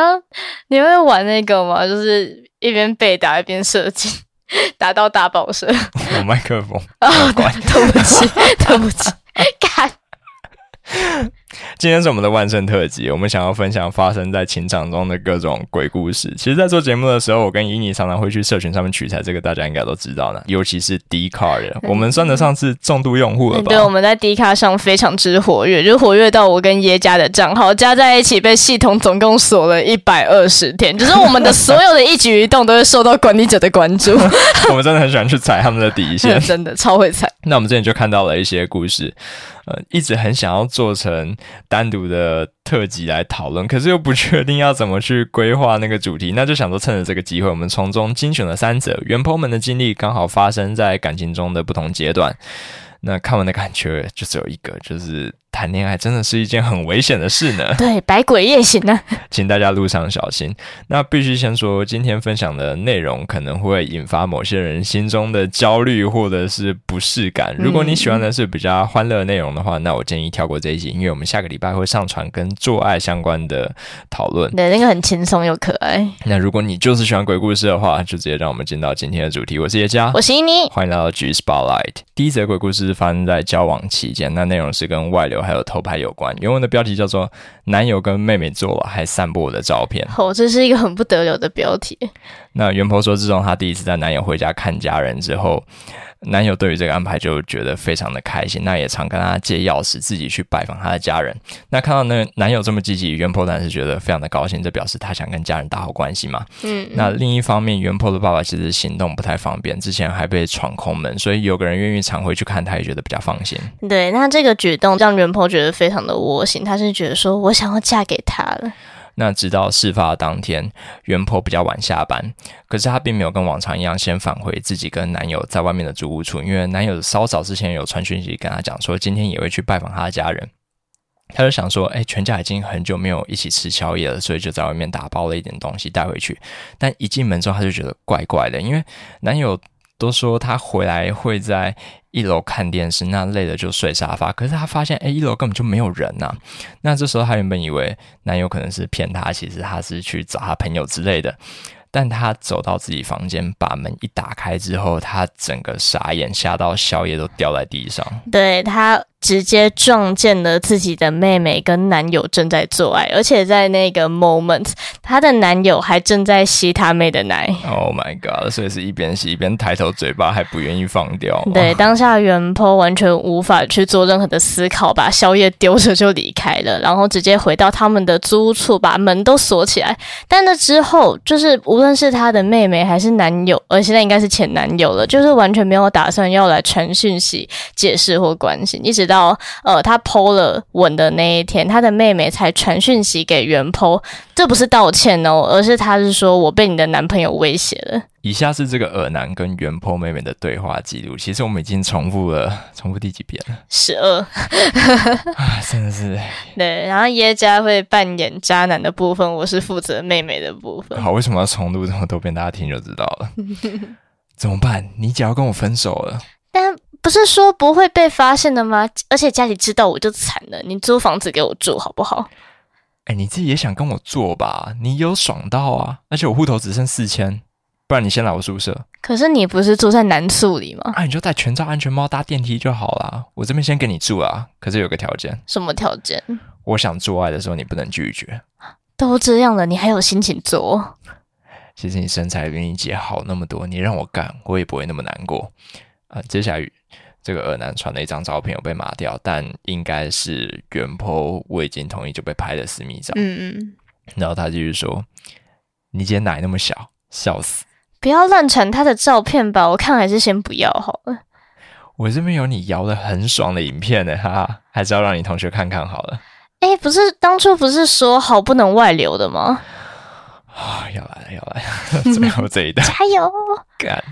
要你会玩那个吗？就是一边被打一边射击，打到大爆射。我麦克风，哦，对不起，对不起，干。今天是我们的万圣特辑，我们想要分享发生在情场中的各种鬼故事。其实，在做节目的时候，我跟伊妮常常会去社群上面取材，这个大家应该都知道的。尤其是 D 卡人，我们算得上是重度用户了吧？对，我们在 D 卡上非常之活跃，就活跃到我跟耶加的账号加在一起，被系统总共锁了一百二十天，就是我们的所有的一举一动都会受到管理者的关注。我们真的很喜欢去踩他们的底线，真的超会踩。那我们之前就看到了一些故事。呃，一直很想要做成单独的特辑来讨论，可是又不确定要怎么去规划那个主题，那就想说趁着这个机会，我们从中精选了三则原剖们的经历，刚好发生在感情中的不同阶段。那看完的感觉就只有一个，就是谈恋爱真的是一件很危险的事呢。对，百鬼夜行呢，请大家路上小心。那必须先说，今天分享的内容可能会引发某些人心中的焦虑或者是不适感。如果你喜欢的是比较欢乐的内容的话，那我建议跳过这一集，因为我们下个礼拜会上传跟做爱相关的讨论。对，那个很轻松又可爱。那如果你就是喜欢鬼故事的话，就直接让我们进到今天的主题。我是叶佳，我是伊妮，欢迎来到 G Spotlight。第一则鬼故事。发生在交往期间，那内容是跟外流还有偷拍有关。原文的标题叫做 “男友跟妹妹做，还散播我的照片”。哦，这是一个很不得了的标题。那袁婆说，自从她第一次带男友回家看家人之后。男友对于这个安排就觉得非常的开心，那也常跟她借钥匙，自己去拜访她的家人。那看到那男友这么积极，袁婆当然是觉得非常的高兴，这表示他想跟家人打好关系嘛。嗯。那另一方面，袁婆的爸爸其实行动不太方便，之前还被闯空门，所以有个人愿意常回去看，他也觉得比较放心。对，那这个举动让袁婆觉得非常的窝心，他是觉得说我想要嫁给他了。那直到事发当天，袁婆比较晚下班，可是她并没有跟往常一样先返回自己跟男友在外面的租屋处，因为男友稍早之前有传讯息跟她讲说，今天也会去拜访他的家人。她就想说，哎，全家已经很久没有一起吃宵夜了，所以就在外面打包了一点东西带回去。但一进门之后，她就觉得怪怪的，因为男友都说他回来会在。一楼看电视，那累了就睡沙发。可是她发现，哎，一楼根本就没有人呐。那这时候她原本以为男友可能是骗她，其实他是去找他朋友之类的。但她走到自己房间，把门一打开之后，她整个傻眼，吓到宵夜都掉在地上。对她。直接撞见了自己的妹妹跟男友正在做爱，而且在那个 moment，她的男友还正在吸她妹的奶。Oh my god！所以是一边吸一边抬头，嘴巴还不愿意放掉。对，当下原坡完全无法去做任何的思考，把宵夜丢着就离开了，然后直接回到他们的租屋处，把门都锁起来。但那之后，就是无论是他的妹妹还是男友，而现在应该是前男友了，就是完全没有打算要来传讯息解释或关心，一直。到呃，他剖了吻的那一天，他的妹妹才传讯息给原剖，这不是道歉哦，而是他是说我被你的男朋友威胁了。以下是这个耳男跟原剖妹妹的对话记录，其实我们已经重复了，重复第几遍了？十二 啊。真的是。对，然后耶加会扮演渣男的部分，我是负责妹妹的部分。好，为什么要重录这么多遍？大家听就知道了。怎么办？你只要跟我分手了？但。不是说不会被发现的吗？而且家里知道我就惨了。你租房子给我住好不好？哎，你自己也想跟我做吧？你有爽到啊！而且我户头只剩四千，不然你先来我宿舍。可是你不是住在南宿里吗？啊，你就戴全罩安全帽搭电梯就好啦。我这边先给你住啊。可是有个条件。什么条件？我想做爱的时候你不能拒绝。都这样了，你还有心情做？其实你身材比你姐好那么多，你让我干，我也不会那么难过啊。接下来。这个二男传的一张照片有被码掉，但应该是原 po 未经同意就被拍的私密照。嗯嗯，然后他继续说：“你姐奶那么小，笑死！不要乱传他的照片吧，我看还是先不要好了。我这边有你摇的很爽的影片呢，哈哈，还是要让你同学看看好了。哎，不是当初不是说好不能外流的吗？啊，要来了，要来了，最后这一段，加油！干。”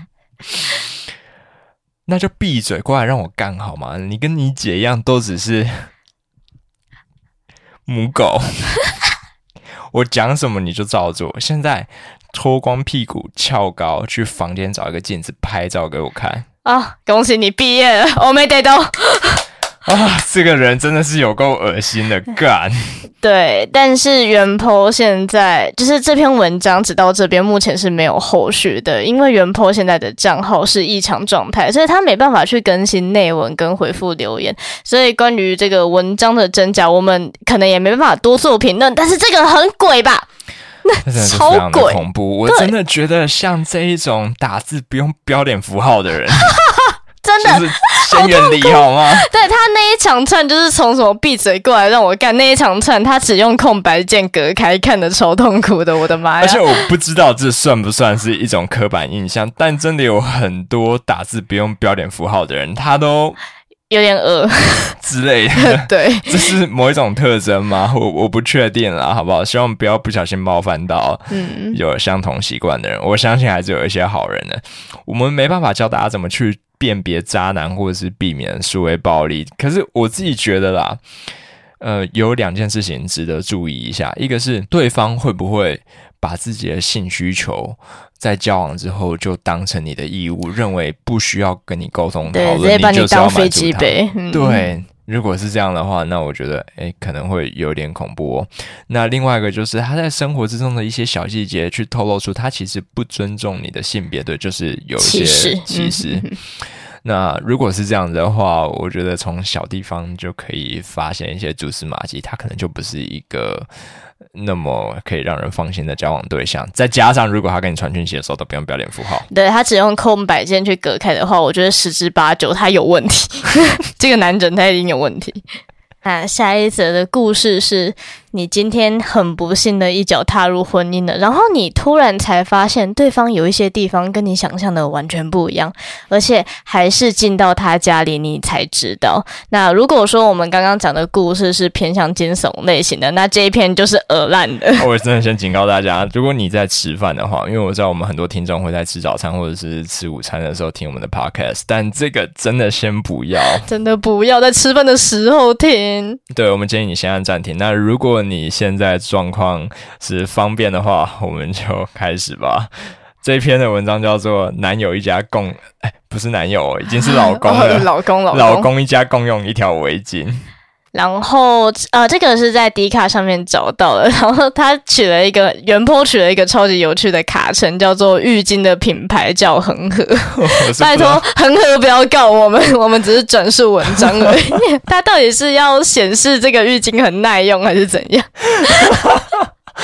那就闭嘴，过来让我干好吗？你跟你姐一样，都只是母狗。我讲什么你就照做。现在脱光屁股，翘高，去房间找一个镜子拍照给我看。啊！恭喜你毕业了，我没得到。啊，这个人真的是有够恶心的，干。对，但是原 po 现在就是这篇文章，直到这边目前是没有后续的，因为原 po 现在的账号是异常状态，所以他没办法去更新内文跟回复留言，所以关于这个文章的真假，我们可能也没办法多做评论。但是这个很鬼吧？那超鬼恐怖！我真的觉得像这一种打字不用标点符号的人。真的，先远离 好吗？对他那一长串就是从什么闭嘴过来让我干那一长串，他只用空白键隔开，看的超痛苦的，我的妈呀！而且我不知道这算不算是一种刻板印象，但真的有很多打字不用标点符号的人，他都有点饿 之类的。对，这是某一种特征吗？我我不确定啦，好不好？希望不要不小心冒犯到有相同习惯的人。我相信还是有一些好人的。我们没办法教大家怎么去。辨别渣男或者是避免数位暴力，可是我自己觉得啦，呃，有两件事情值得注意一下。一个是对方会不会把自己的性需求在交往之后就当成你的义务，认为不需要跟你沟通讨论，你就是要满足他。对。如果是这样的话，那我觉得诶可能会有点恐怖哦。那另外一个就是他在生活之中的一些小细节，去透露出他其实不尊重你的性别，对，就是有一些歧视。那如果是这样子的话，我觉得从小地方就可以发现一些蛛丝马迹，他可能就不是一个。那么可以让人放心的交往对象，再加上如果他跟你传讯息的时候都不用标点符号，对他只用空白键去隔开的话，我觉得十之八九他有问题，这个男人他一定有问题。那下一则的故事是。你今天很不幸的一脚踏入婚姻了，然后你突然才发现对方有一些地方跟你想象的完全不一样，而且还是进到他家里你才知道。那如果说我们刚刚讲的故事是偏向惊悚类型的，那这一篇就是鹅烂的。我真的先警告大家，如果你在吃饭的话，因为我知道我们很多听众会在吃早餐或者是吃午餐的时候听我们的 podcast，但这个真的先不要，真的不要在吃饭的时候听。对，我们建议你先按暂停。那如果你现在状况是方便的话，我们就开始吧。这篇的文章叫做《男友一家共》，哎，不是男友，已经是老公了。老公，老公，老公一家共用一条围巾。然后，呃，这个是在迪卡上面找到的。然后他取了一个原坡，取了一个超级有趣的卡称，叫做浴巾的品牌叫恒河。拜托，恒河不要告我们，我们只是转述文章而已。他到底是要显示这个浴巾很耐用，还是怎样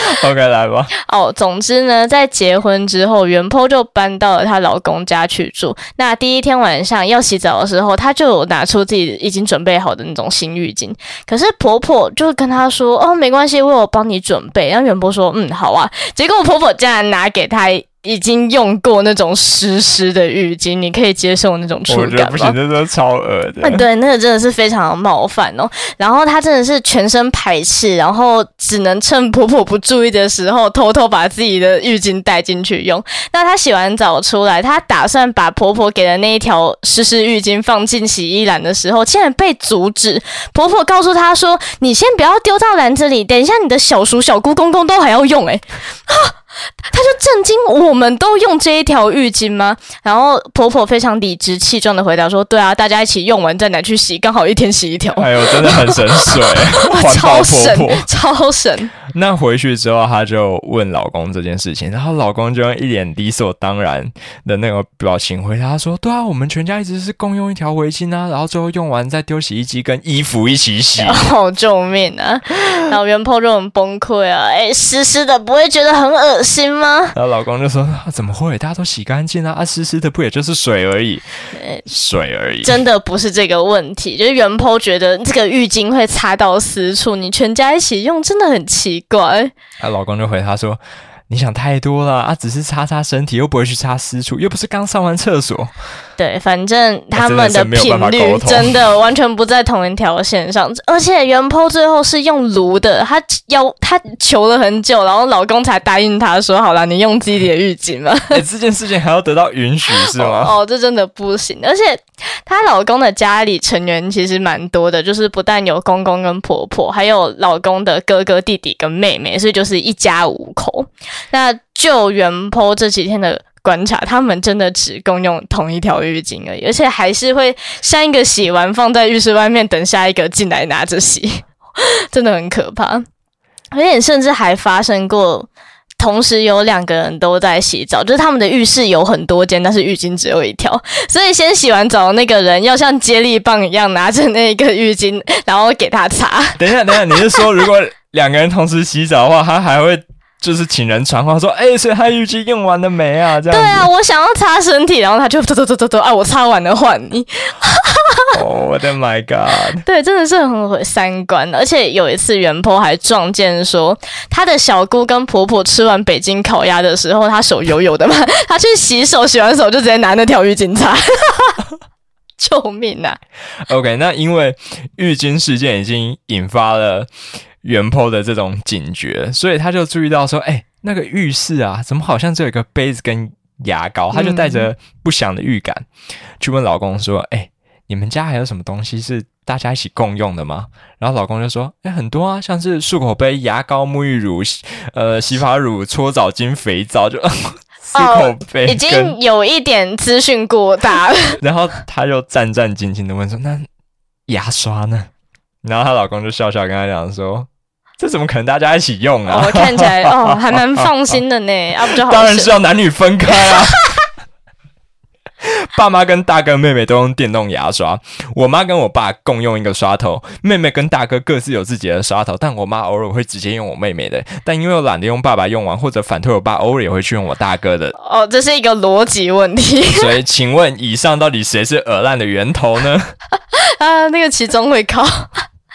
OK，来吧。哦，总之呢，在结婚之后，袁坡就搬到了她老公家去住。那第一天晚上要洗澡的时候，她就有拿出自己已经准备好的那种新浴巾。可是婆婆就跟她说：“哦，没关系，我有帮你准备。”然后袁坡说：“嗯，好啊。”结果婆婆竟然拿给她。已经用过那种湿湿的浴巾，你可以接受那种触感吗？我觉得不行，真的超恶的。对，那个真的是非常冒犯哦。然后她真的是全身排斥，然后只能趁婆婆不注意的时候，偷偷把自己的浴巾带进去用。那她洗完澡出来，她打算把婆婆给的那一条湿湿浴巾放进洗衣篮的时候，竟然被阻止。婆婆告诉她说：“你先不要丢到篮子里，等一下你的小叔、小姑、公公都还要用。”哎，啊！他就震惊，我们都用这一条浴巾吗？然后婆婆非常理直气壮的回答说：“对啊，大家一起用完再拿去洗，刚好一天洗一条。”哎呦，真的很省水，超省，超省。那回去之后，她就问老公这件事情，然后老公就用一脸理所当然的那个表情回答说：“对啊，我们全家一直是共用一条围巾啊，然后最后用完再丢洗衣机跟衣服一起洗。”好救命啊！然后袁婆就很崩溃啊，哎，湿湿的不会觉得很恶心吗？然后老公就说：“怎么会？大家都洗干净啊，啊，湿湿的不也就是水而已，水而已。”真的不是这个问题，就是袁婆觉得这个浴巾会擦到私处，你全家一起用真的很奇。怪，她老公就回她说。你想太多了啊！只是擦擦身体，又不会去擦私处，又不是刚上完厕所。对，反正他们的频率真的完全不在同一条线上。而且原 po 最后是用炉的，她要她求了很久，然后老公才答应她说：“好了，你用自己的浴巾嘛。”这件事情还要得到允许是吗？哦，这真的不行。而且她老公的家里成员其实蛮多的，就是不但有公公跟婆婆，还有老公的哥哥、弟弟跟妹妹，所以就是一家五口。那就原坡这几天的观察，他们真的只共用同一条浴巾而已，而且还是会像一个洗完放在浴室外面等下一个进来拿着洗，真的很可怕。而且甚至还发生过。同时有两个人都在洗澡，就是他们的浴室有很多间，但是浴巾只有一条，所以先洗完澡的那个人要像接力棒一样拿着那个浴巾，然后给他擦。等一下，等一下，你是说如果两个人同时洗澡的话，他还会？就是请人传话说，哎，所以他浴巾用完了没啊？这样对啊，我想要擦身体，然后他就走走走走走，啊，我擦完了换你。哦，我的 My God！对，真的是很毁三观。而且有一次，袁坡还撞见说，他的小姑跟婆婆吃完北京烤鸭的时候，他手油油的嘛，他去洗手，洗完手就直接拿那条浴巾擦。救命啊！OK，那因为浴巾事件已经引发了。原坡的这种警觉，所以他就注意到说：“哎，那个浴室啊，怎么好像只有一个杯子跟牙膏？”他就带着不祥的预感去问老公说：“哎，你们家还有什么东西是大家一起共用的吗？”然后老公就说：“哎，很多啊，像是漱口杯、牙膏、沐浴乳、呃洗发乳、搓澡巾、肥皂，就 漱口杯已经有一点资讯过大了。”然后他就战战兢兢的问说：“那牙刷呢？”然后她老公就笑笑跟他讲说。这怎么可能大家一起用啊？我看起来 哦，还蛮放心的呢。啊，不就好？当然是要男女分开啊。爸妈跟大哥妹妹都用电动牙刷，我妈跟我爸共用一个刷头，妹妹跟大哥各自有自己的刷头。但我妈偶尔会直接用我妹妹的，但因为我懒得用爸爸用完，或者反推我爸偶尔也会去用我大哥的。哦，这是一个逻辑问题。所以，请问以上到底谁是耳烂的源头呢？啊，那个其中会考。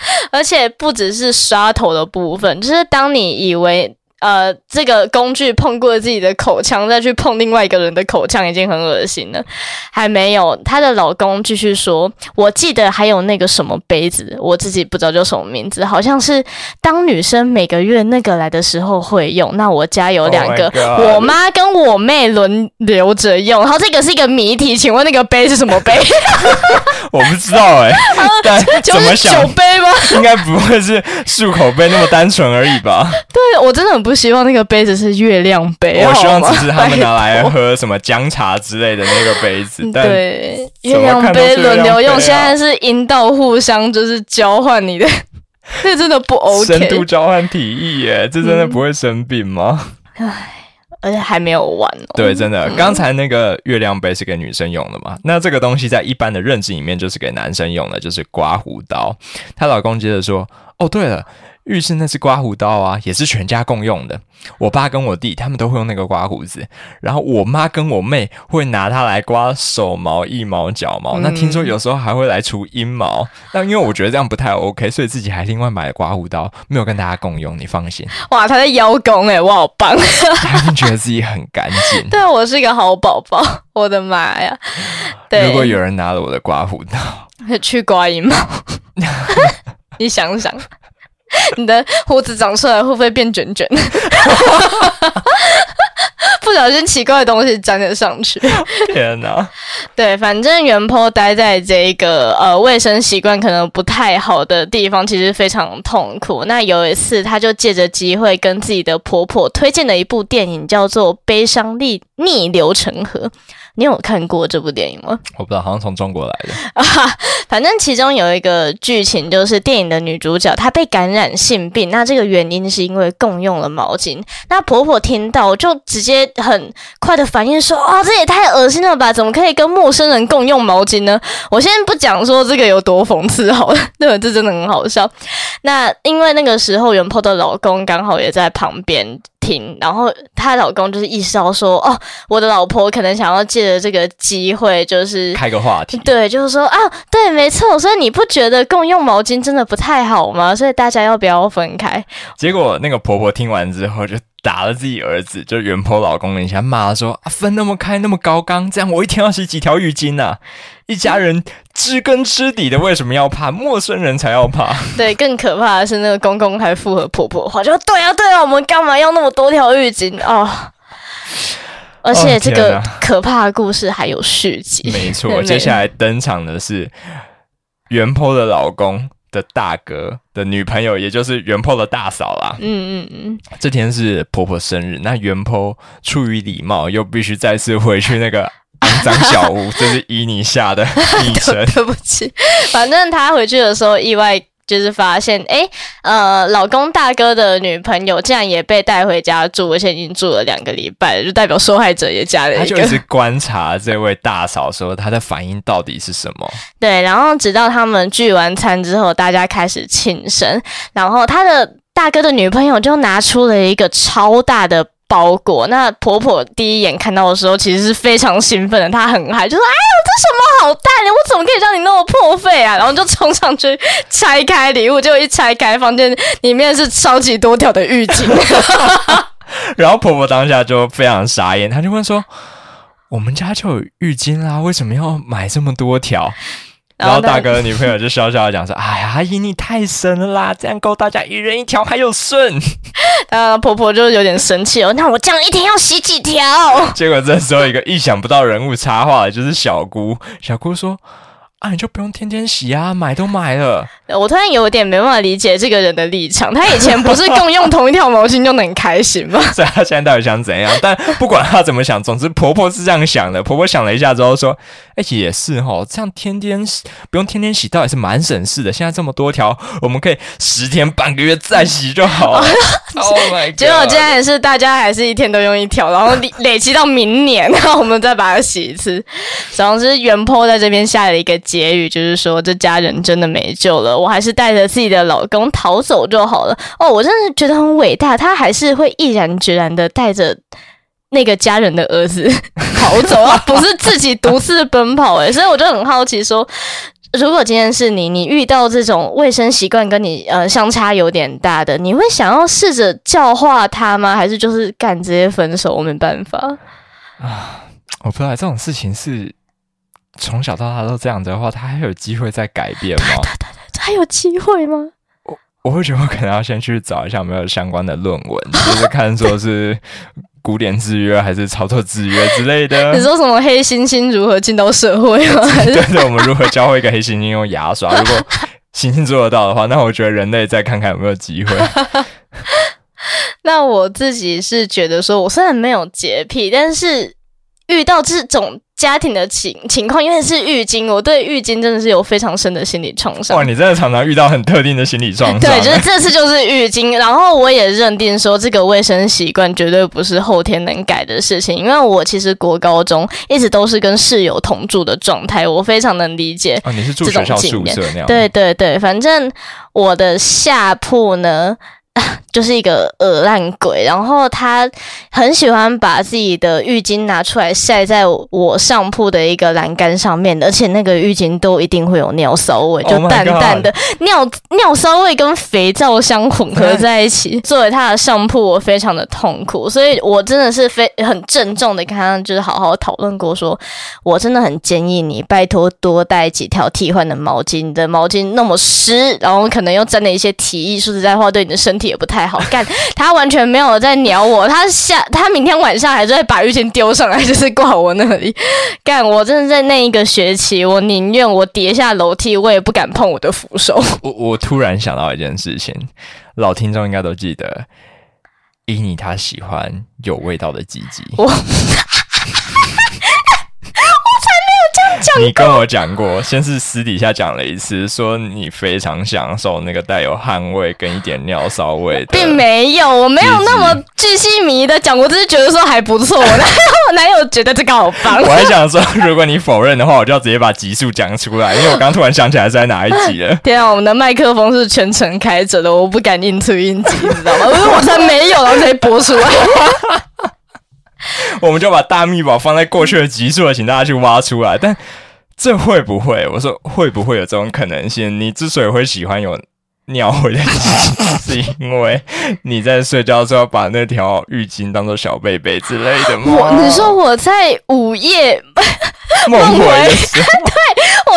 而且不只是刷头的部分，就是当你以为。呃，这个工具碰过自己的口腔，再去碰另外一个人的口腔，已经很恶心了。还没有，她的老公继续说：“我记得还有那个什么杯子，我自己不知道叫什么名字，好像是当女生每个月那个来的时候会用。那我家有两个，我妈跟我妹轮流着用。然后这个是一个谜题，请问那个杯是什么杯？我不知道哎，但怎么想？酒杯吗？应该不会是漱口杯那么单纯而已吧？对，我真的很不。不希望那个杯子是月亮杯，我希望只是他们拿来喝什么姜茶之类的那个杯子。对，月亮杯轮流用，现在是阴道互相就是交换你的，这真的不 OK。深度交换体液耶，这真的不会生病吗？唉，而且还没有完哦。对，真的，刚才那个月亮杯是给女生用的嘛？那这个东西在一般的认知里面就是给男生用的，就是刮胡刀。她老公接着说：“哦，对了。”浴室那只刮胡刀啊，也是全家共用的。我爸跟我弟他们都会用那个刮胡子，然后我妈跟我妹会拿它来刮手毛、腋毛、脚毛。那听说有时候还会来除阴毛。那因为我觉得这样不太 OK，所以自己还另外买了刮胡刀，没有跟大家共用。你放心。哇，他在邀功哎，我好棒！他一定觉得自己很干净。对，我是一个好宝宝。我的妈呀！如果有人拿了我的刮胡刀 去刮阴毛，你想想。你的胡子长出来会不会变卷卷？不小心奇怪的东西粘了上去。天哪！对，反正袁坡待在这个呃卫生习惯可能不太好的地方，其实非常痛苦。那有一次，他就借着机会跟自己的婆婆推荐了一部电影，叫做《悲伤逆逆流成河》。你有看过这部电影吗？我不知道，好像从中国来的啊。反正其中有一个剧情，就是电影的女主角她被感染性病，那这个原因是因为共用了毛巾。那婆婆听到就直接很快的反应说：“啊，这也太恶心了吧！怎么可以跟陌生人共用毛巾呢？”我先不讲说这个有多讽刺好了，对，这真的很好笑。那因为那个时候袁婆的老公刚好也在旁边。听，然后她老公就是意识到说，哦，我的老婆可能想要借着这个机会，就是开个话题，对，就是说啊，对，没错，所以你不觉得共用毛巾真的不太好吗？所以大家要不要分开？结果那个婆婆听完之后就。打了自己儿子，就原婆老公一下，骂说：“啊，分那么开，那么高刚，这样我一天要洗几条浴巾呐？一家人知根知底的，为什么要怕？陌生人才要怕。对，更可怕的是那个公公还附和婆婆话，就说：对啊，对啊，我们干嘛要那么多条浴巾啊？而且这个可怕的故事还有续集。没错，接下来登场的是袁坡的老公。的大哥的女朋友，也就是元坡的大嫂啦。嗯嗯嗯，这天是婆婆生日，那元坡出于礼貌，又必须再次回去那个肮 脏小屋，这是依你下的 昵称。对不起，反正他回去的时候意外。就是发现，哎，呃，老公大哥的女朋友竟然也被带回家住，而且已经住了两个礼拜，就代表受害者也加了一个。他就一直观察这位大嫂，说她的反应到底是什么。对，然后直到他们聚完餐之后，大家开始庆生，然后他的大哥的女朋友就拿出了一个超大的。包裹，那婆婆第一眼看到的时候，其实是非常兴奋的，她很嗨，就说：“哎呦，这什么好大的？我怎么可以让你那么破费啊？”然后就冲上去拆开礼物，结果一拆开，房间里面是超级多条的浴巾。然后婆婆当下就非常傻眼，她就问说：“我们家就有浴巾啦，为什么要买这么多条？”然后大哥的女朋友就笑笑的讲说：“哎呀，阿姨你太神了啦，这样够大家一人一条还有剩。”呃，婆婆就有点生气哦，那我这样一天要洗几条？结果这时候一个意想不到人物插话就是小姑，小姑说。啊，你就不用天天洗啊，买都买了。我突然有点没办法理解这个人的立场。他以前不是共用同一条毛巾就能开心吗？所以他现在到底想怎样？但不管他怎么想，总之婆婆是这样想的。婆婆想了一下之后说：“哎，也是哈，这样天天洗不用天天洗，倒也是蛮省事的。现在这么多条，我们可以十天半个月再洗就好了。”Oh my！结果今天也是大家还是一天都用一条，然后累积到明年，然后我们再把它洗一次。总之，原坡在这边下了一个。结语就是说，这家人真的没救了，我还是带着自己的老公逃走就好了。哦，我真的觉得很伟大，他还是会毅然决然的带着那个家人的儿子 逃走，不是自己独自奔跑。诶，所以我就很好奇，说如果今天是你，你遇到这种卫生习惯跟你呃相差有点大的，你会想要试着教化他吗？还是就是干直接分手？我没办法啊，我不知道这种事情是。从小到大都这样子的话，他还有机会再改变吗？对对对，还有机会吗？我我会觉得我可能要先去找一下有没有相关的论文，就是看说是古典制约还是操作制约之类的。你说什么黑猩猩如何进到社会吗？对 对，我们如何教会一个黑猩猩用牙刷？如果猩猩做得到的话，那我觉得人类再看看有没有机会。那我自己是觉得说，我虽然没有洁癖，但是遇到这种。家庭的情情况，因为是浴巾，我对浴巾真的是有非常深的心理创伤。哇，你真的常常遇到很特定的心理创伤。对，就是这次就是浴巾，然后我也认定说这个卫生习惯绝对不是后天能改的事情，因为我其实国高中一直都是跟室友同住的状态，我非常能理解。哦，你是住学校宿舍那样？对对对，反正我的下铺呢。就是一个恶烂鬼，然后他很喜欢把自己的浴巾拿出来晒在我上铺的一个栏杆上面，而且那个浴巾都一定会有尿骚味，就淡淡的尿尿骚味跟肥皂香混合在 一起。作为他的上铺，我非常的痛苦，所以我真的是非很郑重的跟他就是好好讨论过，说我真的很建议你拜托多带几条替换的毛巾，你的毛巾那么湿，然后可能又沾了一些体液，说实在话，对你的身体也不太。好干，他完全没有在鸟我，他下他明天晚上还是会把浴巾丢上来，就是挂我那里干。我真的在那一个学期，我宁愿我跌下楼梯，我也不敢碰我的扶手。我我突然想到一件事情，老听众应该都记得，伊尼他喜欢有味道的鸡鸡。你跟我讲过，先是私底下讲了一次，说你非常享受那个带有汗味跟一点尿骚味，并没有，我没有那么巨细迷的讲，我只是觉得说还不错。然后我男友觉得这个好棒，我还想说，如果你否认的话，我就要直接把集数讲出来，因为我刚突然想起来是在哪一集了。天啊，我们的麦克风是全程开着的，我不敢硬出音机，知道吗？我才没有，然后才播出来。我们就把大秘宝放在过去的集数了，请大家去挖出来。但这会不会？我说会不会有这种可能性？你之所以会喜欢有尿味的是因为你在睡觉时候把那条浴巾当做小贝贝之类的吗？我你说我在午夜梦回的时候，对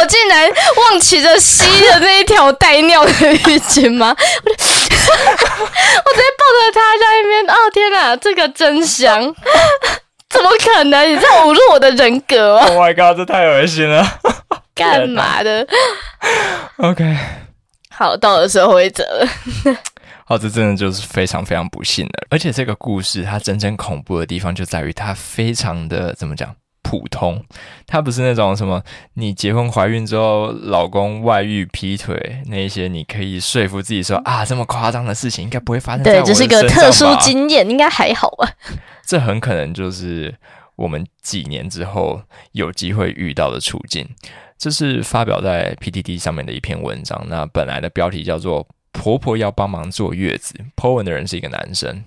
我竟然忘记着吸的那一条带尿的浴巾吗？我 就我直接抱着他在那边，哦天哪，这个真香！怎么可能？你在侮辱我的人格！Oh my god，这太恶心了！干嘛的？OK，好，到了最后一则了。哦，这真的就是非常非常不幸的。而且这个故事它真正恐怖的地方就在于它非常的怎么讲普通，它不是那种什么你结婚怀孕之后老公外遇劈腿那一些，你可以说服自己说啊这么夸张的事情应该不会发生。对，这是一个特殊经验，应该还好吧？这很可能就是我们几年之后有机会遇到的处境。这是发表在 PTT 上面的一篇文章，那本来的标题叫做。婆婆要帮忙坐月子，Po 文的人是一个男生。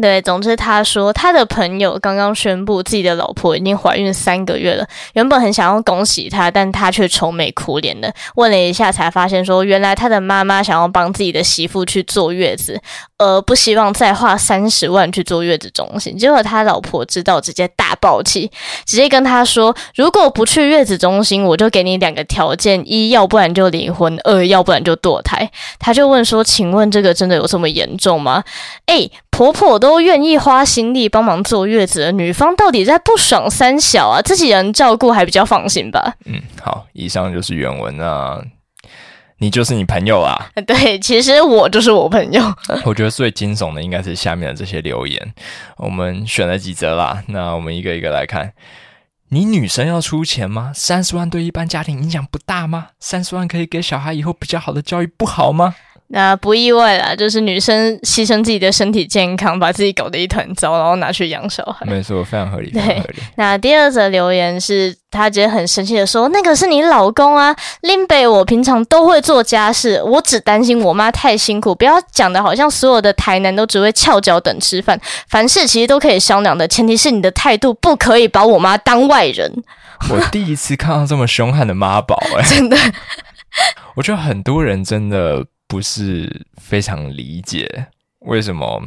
对，总之他说他的朋友刚刚宣布自己的老婆已经怀孕三个月了，原本很想要恭喜他，但他却愁眉苦脸的。问了一下，才发现说原来他的妈妈想要帮自己的媳妇去坐月子。呃，不希望再花三十万去坐月子中心，结果他老婆知道，直接大爆气，直接跟他说：“如果不去月子中心，我就给你两个条件：一，要不然就离婚；二，要不然就堕胎。”他就问说：“请问这个真的有这么严重吗？”诶，婆婆都愿意花心力帮忙坐月子，女方到底在不爽三小啊？自己人照顾还比较放心吧？嗯，好，以上就是原文啊。你就是你朋友啊？对，其实我就是我朋友。我觉得最惊悚的应该是下面的这些留言，我们选了几则啦，那我们一个一个来看。你女生要出钱吗？三十万对一般家庭影响不大吗？三十万可以给小孩以后比较好的教育，不好吗？那不意外啦，就是女生牺牲自己的身体健康，把自己搞得一团糟，然后拿去养小孩。没错，非常合理。对，那第二则留言是，他直接很生气的说：“那个是你老公啊，林北，我平常都会做家事，我只担心我妈太辛苦。不要讲的好像所有的台南都只会翘脚等吃饭，凡事其实都可以商量的，前提是你的态度不可以把我妈当外人。”我第一次看到这么凶悍的妈宝，哎，真的，我觉得很多人真的。不是非常理解为什么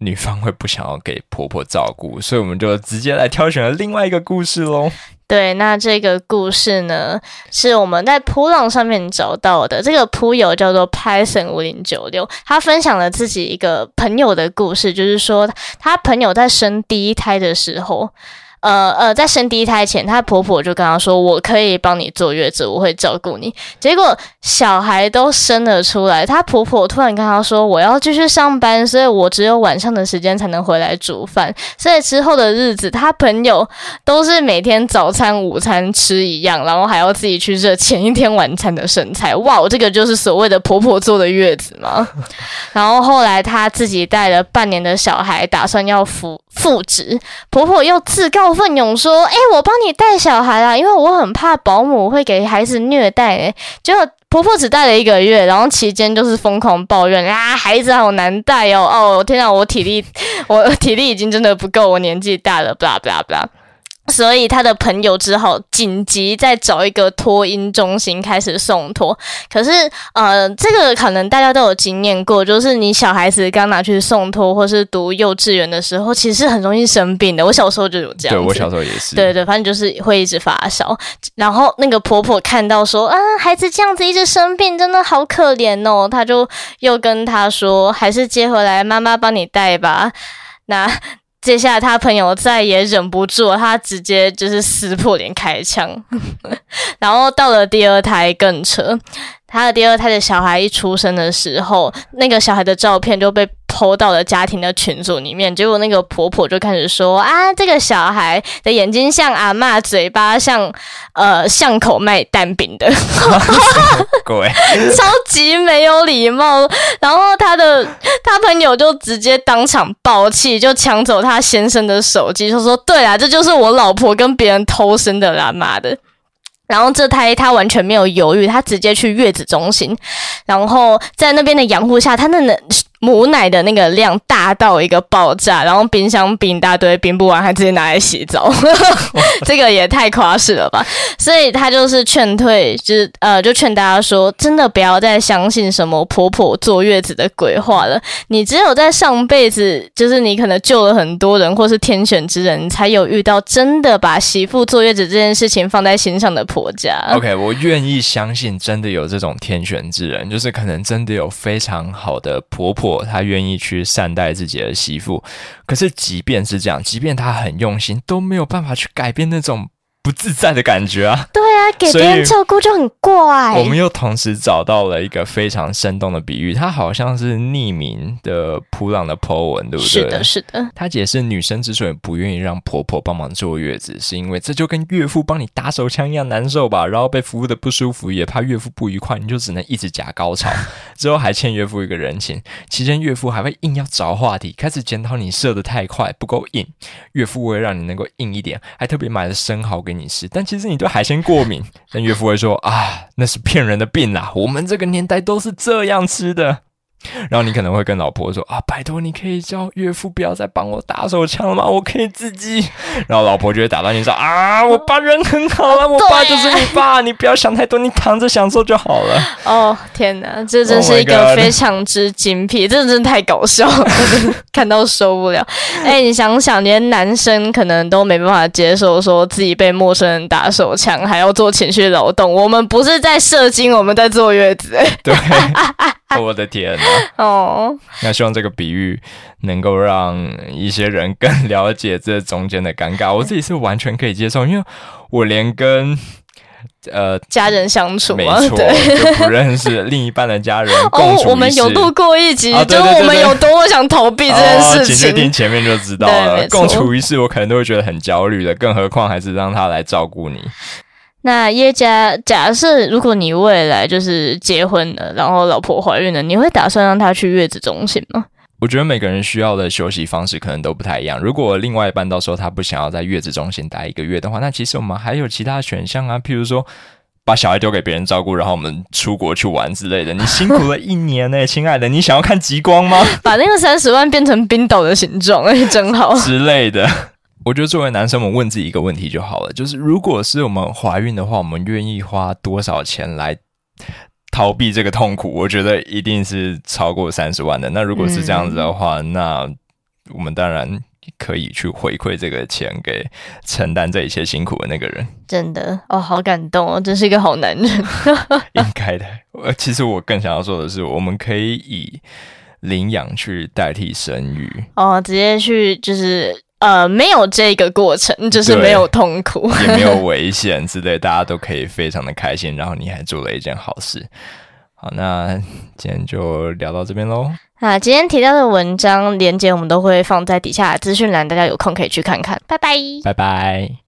女方会不想要给婆婆照顾，所以我们就直接来挑选了另外一个故事喽。对，那这个故事呢，是我们在扑浪上面找到的。这个扑友叫做 Python 五零九六，他分享了自己一个朋友的故事，就是说他朋友在生第一胎的时候。呃呃，在生第一胎前，她婆婆就跟她说：“我可以帮你坐月子，我会照顾你。”结果小孩都生了出来，她婆婆突然跟她说：“我要继续上班，所以我只有晚上的时间才能回来煮饭。”所以之后的日子，她朋友都是每天早餐、午餐吃一样，然后还要自己去热前一天晚餐的剩菜。哇，这个就是所谓的婆婆坐的月子吗？然后后来她自己带了半年的小孩，打算要复复职，婆婆又自告。奋勇说：“哎，我帮你带小孩啊，因为我很怕保姆会给孩子虐待。”哎，结果婆婆只带了一个月，然后期间就是疯狂抱怨啊，孩子好难带哦，哦，天啊，我体力，我体力已经真的不够，我年纪大了，blah blah blah。所以他的朋友只好紧急再找一个托婴中心开始送托。可是，呃，这个可能大家都有经验过，就是你小孩子刚拿去送托或是读幼稚园的时候，其实很容易生病的。我小时候就有这样。对我小时候也是。对对，反正就是会一直发烧。然后那个婆婆看到说啊，孩子这样子一直生病，真的好可怜哦。她就又跟他说，还是接回来，妈妈帮你带吧。那。接下来，他朋友再也忍不住，他直接就是撕破脸开枪。然后到了第二胎更扯，他的第二胎的小孩一出生的时候，那个小孩的照片就被。偷到了家庭的群组里面，结果那个婆婆就开始说啊，这个小孩的眼睛像阿妈，嘴巴像呃巷口卖蛋饼的，超级没有礼貌。然后他的他朋友就直接当场爆气，就抢走他先生的手机，就说：“对啊，这就是我老婆跟别人偷生的啦，妈的！”然后这胎他完全没有犹豫，他直接去月子中心，然后在那边的养护下，他那母奶的那个量大到一个爆炸，然后冰箱冰一大堆，冰不完还直接拿来洗澡，这个也太夸饰了吧！所以他就是劝退，就是呃，就劝大家说，真的不要再相信什么婆婆坐月子的鬼话了。你只有在上辈子，就是你可能救了很多人，或是天选之人，才有遇到真的把媳妇坐月子这件事情放在心上的婆家。OK，我愿意相信真的有这种天选之人，就是可能真的有非常好的婆婆。他愿意去善待自己的媳妇，可是即便是这样，即便他很用心，都没有办法去改变那种不自在的感觉啊。对啊，给别人照顾就很怪。我们又同时找到了一个非常生动的比喻，它好像是匿名的普朗的 po 文，对不对？是的，是的。他解释女生之所以不愿意让婆婆帮忙坐月子，是因为这就跟岳父帮你打手枪一样难受吧？然后被服务的不舒服，也怕岳父不愉快，你就只能一直假高潮，之后还欠岳父一个人情。期间岳父还会硬要找话题，开始检讨你射的太快不够硬。岳父为了让你能够硬一点，还特别买了生蚝给你吃，但其实你对海鲜过敏。但岳父会说啊，那是骗人的病啦，我们这个年代都是这样吃的。然后你可能会跟老婆说啊，拜托，你可以叫岳父不要再帮我打手枪了吗？我可以自己。然后老婆就会打断你说啊，我爸人很好啊，我爸就是你爸，你不要想太多，你躺着享受就好了。哦天哪，这真是一个非常之精辟，这真的太搞笑了，看到受不了。哎，你想想，连男生可能都没办法接受说自己被陌生人打手枪，还要做情绪劳动。我们不是在射精，我们在坐月子。对。我的天呐！哦，那希望这个比喻能够让一些人更了解这中间的尴尬。我自己是完全可以接受，因为我连跟呃家人相处，没错，就不认识另一半的家人 共处我们有录过一集，就我们有多么想逃避这件事情，请听前面就知道了。共处一室，我可能都会觉得很焦虑的，更何况还是让他来照顾你。那耶加，假设如果你未来就是结婚了，然后老婆怀孕了，你会打算让她去月子中心吗？我觉得每个人需要的休息方式可能都不太一样。如果另外一半到时候他不想要在月子中心待一个月的话，那其实我们还有其他选项啊，譬如说把小孩丢给别人照顾，然后我们出国去玩之类的。你辛苦了一年呢，亲爱的，你想要看极光吗？把那个三十万变成冰岛的形状，哎，真好之类的。我觉得作为男生，我们问自己一个问题就好了，就是如果是我们怀孕的话，我们愿意花多少钱来逃避这个痛苦？我觉得一定是超过三十万的。那如果是这样子的话，那我们当然可以去回馈这个钱给承担这一切辛苦的那个人。真的哦，好感动哦，真是一个好男人。应该的。呃，其实我更想要说的是，我们可以以领养去代替生育。哦，直接去就是。呃，没有这个过程，就是没有痛苦，也没有危险之类，大家都可以非常的开心。然后你还做了一件好事。好，那今天就聊到这边喽。那今天提到的文章连接，我们都会放在底下资讯栏，大家有空可以去看看。拜拜，拜拜。